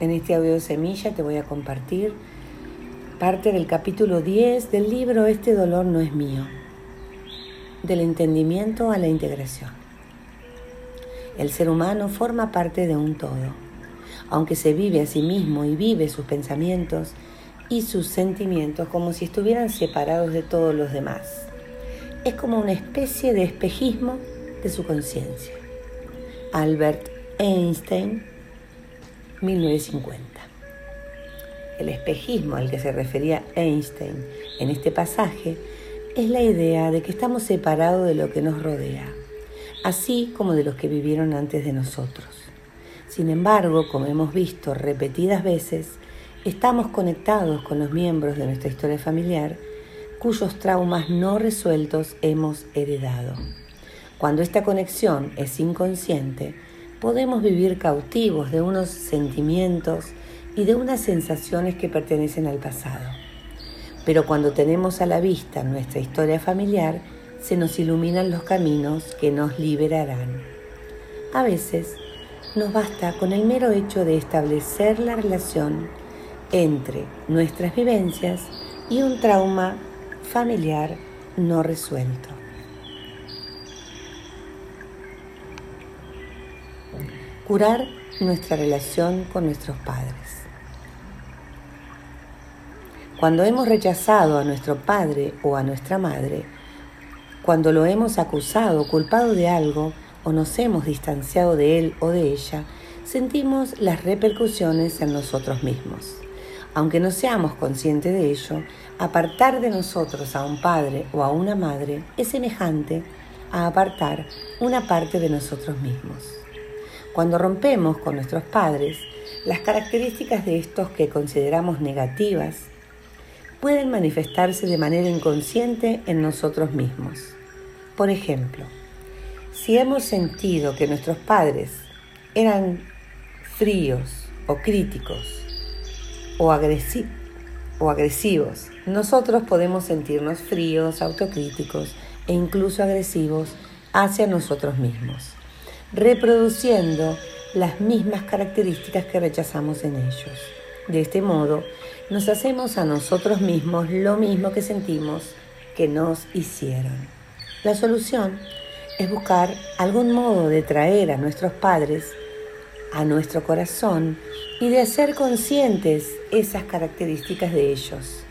En este audio semilla te voy a compartir parte del capítulo 10 del libro Este dolor no es mío, del entendimiento a la integración. El ser humano forma parte de un todo, aunque se vive a sí mismo y vive sus pensamientos y sus sentimientos como si estuvieran separados de todos los demás. Es como una especie de espejismo de su conciencia. Albert Einstein 1950. El espejismo al que se refería Einstein en este pasaje es la idea de que estamos separados de lo que nos rodea, así como de los que vivieron antes de nosotros. Sin embargo, como hemos visto repetidas veces, estamos conectados con los miembros de nuestra historia familiar cuyos traumas no resueltos hemos heredado. Cuando esta conexión es inconsciente, podemos vivir cautivos de unos sentimientos y de unas sensaciones que pertenecen al pasado. Pero cuando tenemos a la vista nuestra historia familiar, se nos iluminan los caminos que nos liberarán. A veces nos basta con el mero hecho de establecer la relación entre nuestras vivencias y un trauma familiar no resuelto. Curar nuestra relación con nuestros padres. Cuando hemos rechazado a nuestro padre o a nuestra madre, cuando lo hemos acusado, culpado de algo o nos hemos distanciado de él o de ella, sentimos las repercusiones en nosotros mismos. Aunque no seamos conscientes de ello, apartar de nosotros a un padre o a una madre es semejante a apartar una parte de nosotros mismos. Cuando rompemos con nuestros padres, las características de estos que consideramos negativas pueden manifestarse de manera inconsciente en nosotros mismos. Por ejemplo, si hemos sentido que nuestros padres eran fríos o críticos o, o agresivos, nosotros podemos sentirnos fríos, autocríticos e incluso agresivos hacia nosotros mismos reproduciendo las mismas características que rechazamos en ellos. De este modo, nos hacemos a nosotros mismos lo mismo que sentimos que nos hicieron. La solución es buscar algún modo de traer a nuestros padres a nuestro corazón y de hacer conscientes esas características de ellos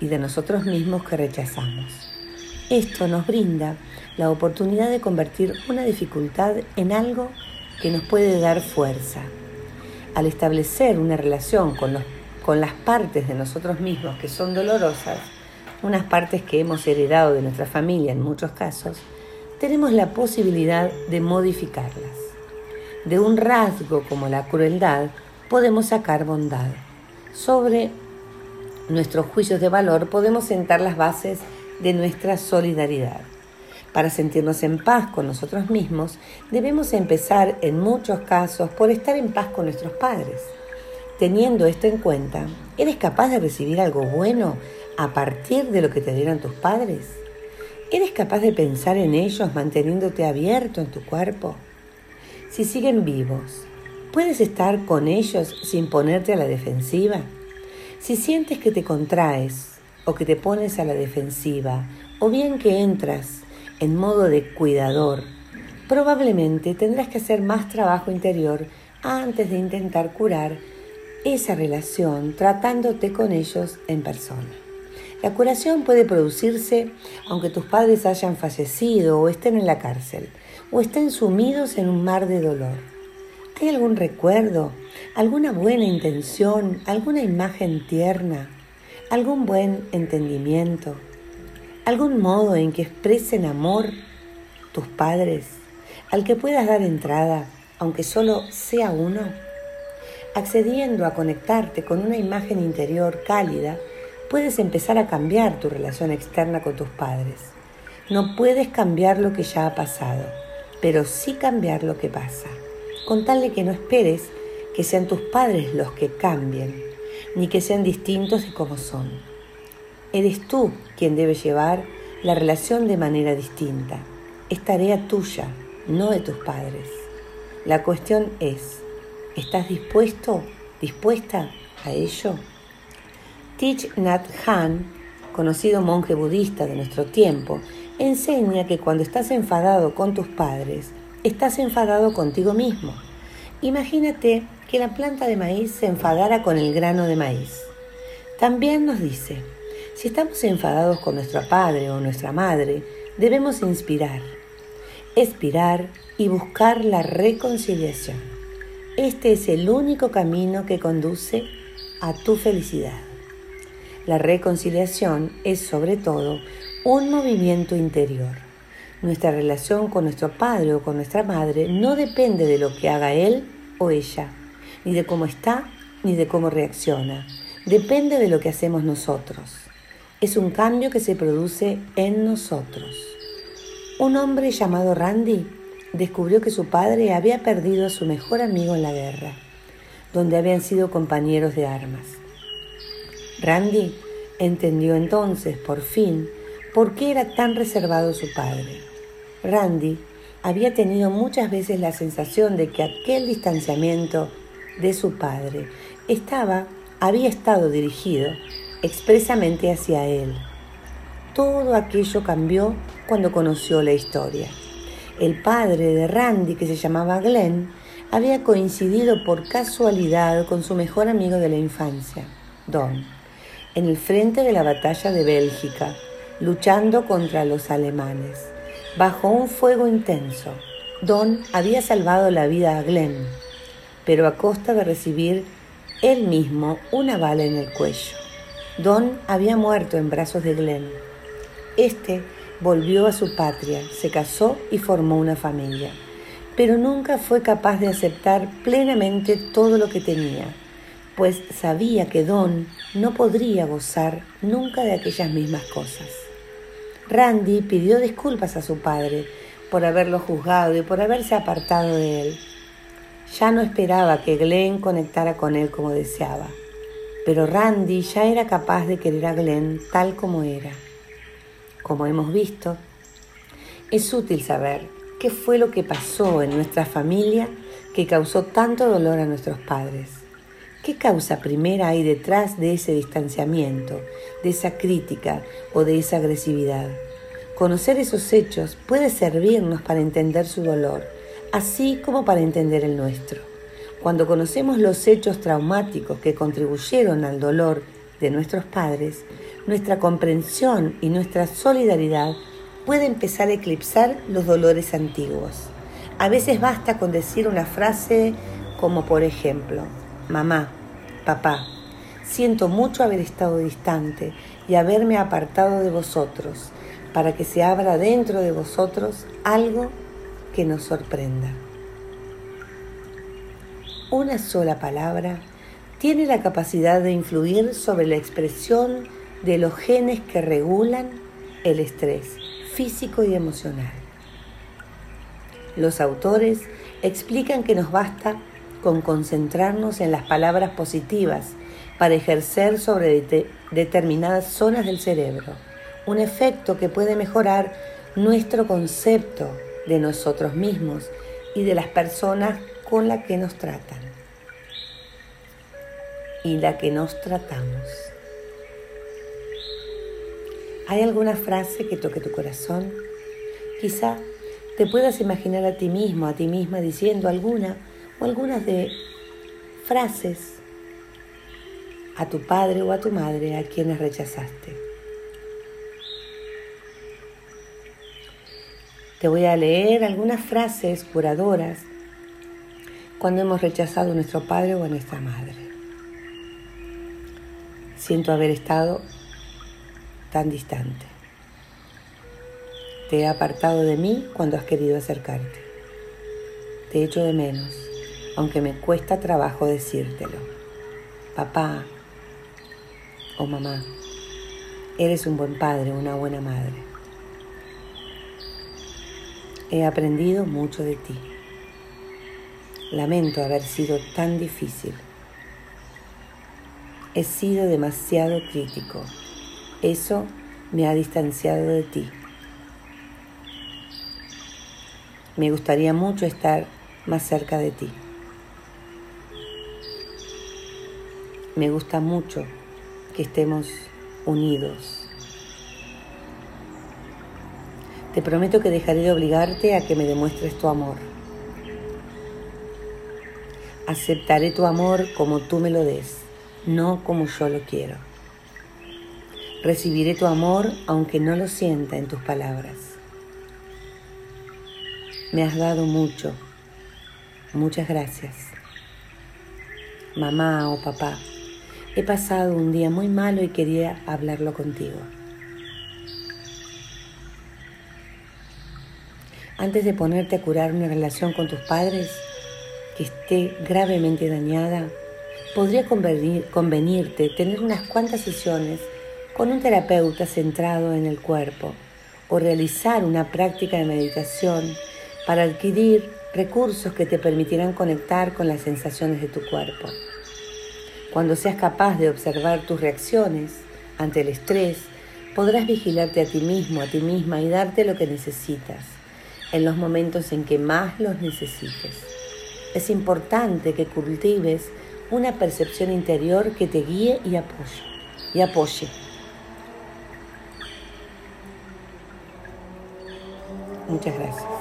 y de nosotros mismos que rechazamos. Esto nos brinda la oportunidad de convertir una dificultad en algo que nos puede dar fuerza. Al establecer una relación con, con las partes de nosotros mismos que son dolorosas, unas partes que hemos heredado de nuestra familia en muchos casos, tenemos la posibilidad de modificarlas. De un rasgo como la crueldad podemos sacar bondad. Sobre nuestros juicios de valor podemos sentar las bases de nuestra solidaridad. Para sentirnos en paz con nosotros mismos, debemos empezar en muchos casos por estar en paz con nuestros padres. Teniendo esto en cuenta, ¿eres capaz de recibir algo bueno a partir de lo que te dieron tus padres? ¿Eres capaz de pensar en ellos manteniéndote abierto en tu cuerpo? Si siguen vivos, ¿puedes estar con ellos sin ponerte a la defensiva? Si sientes que te contraes o que te pones a la defensiva, o bien que entras en modo de cuidador, probablemente tendrás que hacer más trabajo interior antes de intentar curar esa relación tratándote con ellos en persona. La curación puede producirse aunque tus padres hayan fallecido o estén en la cárcel o estén sumidos en un mar de dolor. ¿Hay algún recuerdo, alguna buena intención, alguna imagen tierna, algún buen entendimiento? algún modo en que expresen amor tus padres, al que puedas dar entrada, aunque solo sea uno? Accediendo a conectarte con una imagen interior cálida, puedes empezar a cambiar tu relación externa con tus padres. No puedes cambiar lo que ya ha pasado, pero sí cambiar lo que pasa. Con tal de que no esperes que sean tus padres los que cambien, ni que sean distintos de como son. Eres tú quien debe llevar la relación de manera distinta. Es tarea tuya, no de tus padres. La cuestión es, ¿estás dispuesto ¿Dispuesta a ello? Thich Nhat Hanh, conocido monje budista de nuestro tiempo, enseña que cuando estás enfadado con tus padres, estás enfadado contigo mismo. Imagínate que la planta de maíz se enfadara con el grano de maíz. También nos dice, si estamos enfadados con nuestro padre o nuestra madre, debemos inspirar, expirar y buscar la reconciliación. Este es el único camino que conduce a tu felicidad. La reconciliación es sobre todo un movimiento interior. Nuestra relación con nuestro padre o con nuestra madre no depende de lo que haga él o ella, ni de cómo está, ni de cómo reacciona. Depende de lo que hacemos nosotros. Es un cambio que se produce en nosotros. Un hombre llamado Randy descubrió que su padre había perdido a su mejor amigo en la guerra, donde habían sido compañeros de armas. Randy entendió entonces, por fin, por qué era tan reservado su padre. Randy había tenido muchas veces la sensación de que aquel distanciamiento de su padre estaba, había estado dirigido expresamente hacia él. Todo aquello cambió cuando conoció la historia. El padre de Randy, que se llamaba Glenn, había coincidido por casualidad con su mejor amigo de la infancia, Don, en el frente de la batalla de Bélgica, luchando contra los alemanes. Bajo un fuego intenso, Don había salvado la vida a Glenn, pero a costa de recibir él mismo una bala en el cuello. Don había muerto en brazos de Glenn. Este volvió a su patria, se casó y formó una familia, pero nunca fue capaz de aceptar plenamente todo lo que tenía, pues sabía que Don no podría gozar nunca de aquellas mismas cosas. Randy pidió disculpas a su padre por haberlo juzgado y por haberse apartado de él. Ya no esperaba que Glenn conectara con él como deseaba, pero Randy ya era capaz de querer a Glenn tal como era. Como hemos visto, es útil saber qué fue lo que pasó en nuestra familia que causó tanto dolor a nuestros padres. ¿Qué causa primera hay detrás de ese distanciamiento, de esa crítica o de esa agresividad? Conocer esos hechos puede servirnos para entender su dolor, así como para entender el nuestro. Cuando conocemos los hechos traumáticos que contribuyeron al dolor de nuestros padres, nuestra comprensión y nuestra solidaridad puede empezar a eclipsar los dolores antiguos. A veces basta con decir una frase como por ejemplo, Mamá, papá, siento mucho haber estado distante y haberme apartado de vosotros, para que se abra dentro de vosotros algo que nos sorprenda. Una sola palabra tiene la capacidad de influir sobre la expresión de los genes que regulan el estrés físico y emocional. Los autores explican que nos basta con concentrarnos en las palabras positivas para ejercer sobre determinadas zonas del cerebro, un efecto que puede mejorar nuestro concepto de nosotros mismos y de las personas con las que nos tratan y la que nos tratamos. ¿Hay alguna frase que toque tu corazón? Quizá te puedas imaginar a ti mismo, a ti misma diciendo alguna o algunas de frases a tu padre o a tu madre a quienes rechazaste. Te voy a leer algunas frases curadoras cuando hemos rechazado a nuestro padre o a nuestra madre. Siento haber estado tan distante. Te he apartado de mí cuando has querido acercarte. Te echo de menos aunque me cuesta trabajo decírtelo. Papá o mamá, eres un buen padre, una buena madre. He aprendido mucho de ti. Lamento haber sido tan difícil. He sido demasiado crítico. Eso me ha distanciado de ti. Me gustaría mucho estar más cerca de ti. Me gusta mucho que estemos unidos. Te prometo que dejaré de obligarte a que me demuestres tu amor. Aceptaré tu amor como tú me lo des, no como yo lo quiero. Recibiré tu amor aunque no lo sienta en tus palabras. Me has dado mucho. Muchas gracias. Mamá o papá, he pasado un día muy malo y quería hablarlo contigo. Antes de ponerte a curar una relación con tus padres, que esté gravemente dañada, podría convenirte tener unas cuantas sesiones con un terapeuta centrado en el cuerpo o realizar una práctica de meditación para adquirir recursos que te permitirán conectar con las sensaciones de tu cuerpo. Cuando seas capaz de observar tus reacciones ante el estrés, podrás vigilarte a ti mismo, a ti misma y darte lo que necesitas en los momentos en que más los necesites es importante que cultives una percepción interior que te guíe y apoye. Y apoye. Muchas gracias.